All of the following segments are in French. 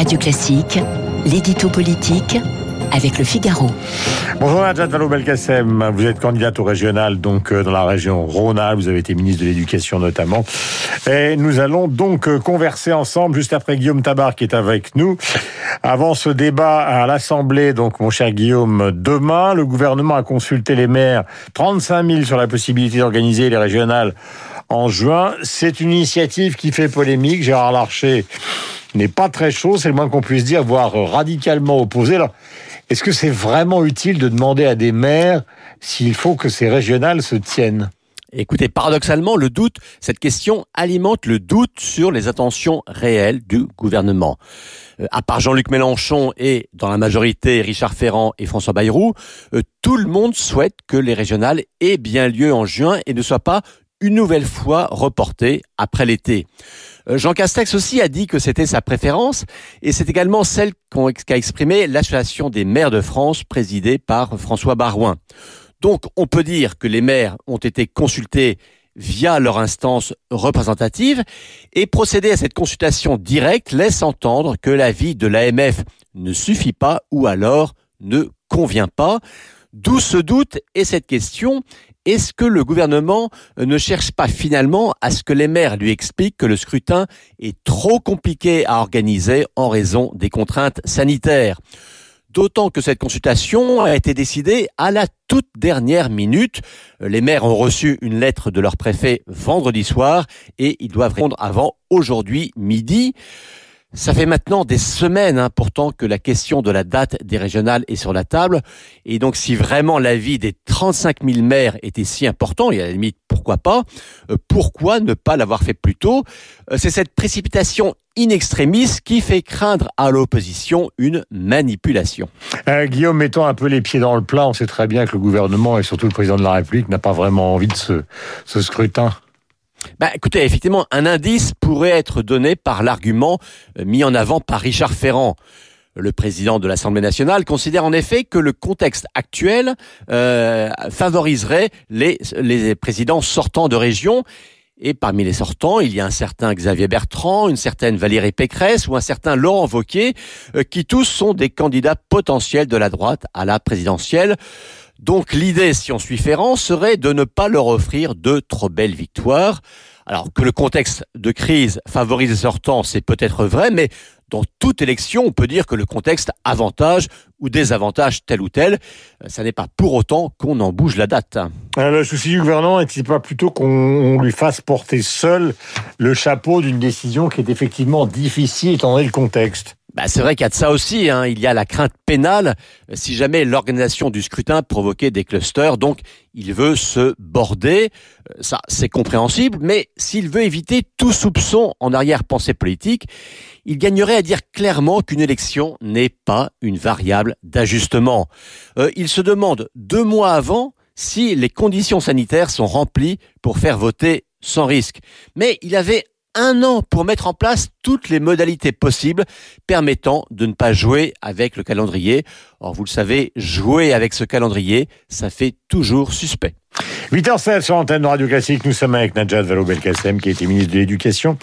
Radio Classique, l'édito politique avec le Figaro. Bonjour Najat Vallaud-Belkacem, vous êtes candidate au régional donc euh, dans la région Rhône-Alpes, vous avez été ministre de l'Éducation notamment. Et nous allons donc euh, converser ensemble juste après Guillaume Tabar qui est avec nous. Avant ce débat à l'Assemblée, donc mon cher Guillaume, demain, le gouvernement a consulté les maires, 35 000 sur la possibilité d'organiser les régionales en juin. C'est une initiative qui fait polémique. Gérard Larcher n'est pas très chaud, c'est le moins qu'on puisse dire, voire radicalement opposé. Alors, est-ce que c'est vraiment utile de demander à des maires s'il faut que ces régionales se tiennent? Écoutez, paradoxalement, le doute, cette question alimente le doute sur les intentions réelles du gouvernement. Euh, à part Jean-Luc Mélenchon et dans la majorité Richard Ferrand et François Bayrou, euh, tout le monde souhaite que les régionales aient bien lieu en juin et ne soient pas une nouvelle fois reportées après l'été. Euh, Jean Castex aussi a dit que c'était sa préférence et c'est également celle qu'a exprimée l'association des maires de France présidée par François Barouin. Donc on peut dire que les maires ont été consultés via leur instance représentative et procéder à cette consultation directe laisse entendre que l'avis de l'AMF ne suffit pas ou alors ne convient pas. D'où ce doute et cette question est-ce que le gouvernement euh, ne cherche pas finalement à ce que les maires lui expliquent que le scrutin est trop compliqué à organiser en raison des contraintes sanitaires? D'autant que cette consultation a été décidée à la toute dernière minute. Euh, les maires ont reçu une lettre de leur préfet vendredi soir et ils doivent répondre avant aujourd'hui midi. Ça fait maintenant des semaines hein, pourtant que la question de la date des régionales est sur la table. Et donc si vraiment l'avis des 35 000 maires était si important, et à la limite pourquoi pas, euh, pourquoi ne pas l'avoir fait plus tôt? Euh, C'est cette précipitation in extremis qui fait craindre à l'opposition une manipulation. Euh, Guillaume, mettons un peu les pieds dans le plat. On sait très bien que le gouvernement et surtout le président de la République n'a pas vraiment envie de ce, ce scrutin. Bah, écoutez, effectivement, un indice pourrait être donné par l'argument euh, mis en avant par Richard Ferrand. Le président de l'Assemblée nationale considère en effet que le contexte actuel euh, favoriserait les, les présidents sortants de région. Et parmi les sortants, il y a un certain Xavier Bertrand, une certaine Valérie Pécresse ou un certain Laurent Wauquiez, euh, qui tous sont des candidats potentiels de la droite à la présidentielle. Donc l'idée, si on suit Ferrand, serait de ne pas leur offrir de trop belles victoires. Alors que le contexte de crise favorise les sortants, c'est peut-être vrai, mais dans toute élection, on peut dire que le contexte avantage ou désavantage tel ou tel. Euh, ça n'est pas pour autant qu'on en bouge la date. Euh, le souci du gouvernement est-il pas plutôt qu'on lui fasse porter seul le chapeau d'une décision qui est effectivement difficile étant donné le contexte? Bah, c'est vrai qu'il y a de ça aussi. Hein. Il y a la crainte pénale euh, si jamais l'organisation du scrutin provoquait des clusters. Donc, il veut se border. Euh, ça, c'est compréhensible. Mais s'il veut éviter tout soupçon en arrière-pensée politique, il gagnerait à dire clairement qu'une élection n'est pas une variable d'ajustement. Euh, il se demande deux mois avant si les conditions sanitaires sont remplies pour faire voter sans risque. Mais il avait un an pour mettre en place toutes les modalités possibles permettant de ne pas jouer avec le calendrier. Or, vous le savez, jouer avec ce calendrier, ça fait toujours suspect. 8h07 sur l'antenne de Radio Classique, nous sommes avec Najat Vallaud-Belkacem qui été ministre de l'Éducation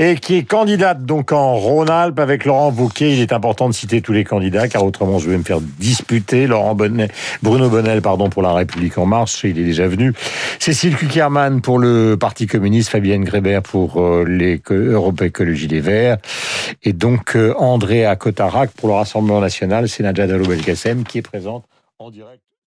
et qui est candidate donc en Rhône-Alpes avec Laurent Wauquiez. Il est important de citer tous les candidats car autrement je vais me faire disputer. Laurent Bonnet, Bruno Bonnel pardon pour La République en marche, il est déjà venu. Cécile Kuckerman pour le Parti communiste, Fabienne Grébert pour euh, les Europe Écologie des Verts et donc euh, André Cotarac pour le Rassemblement National. C'est Najat Vallaud-Belkacem qui est présente en direct.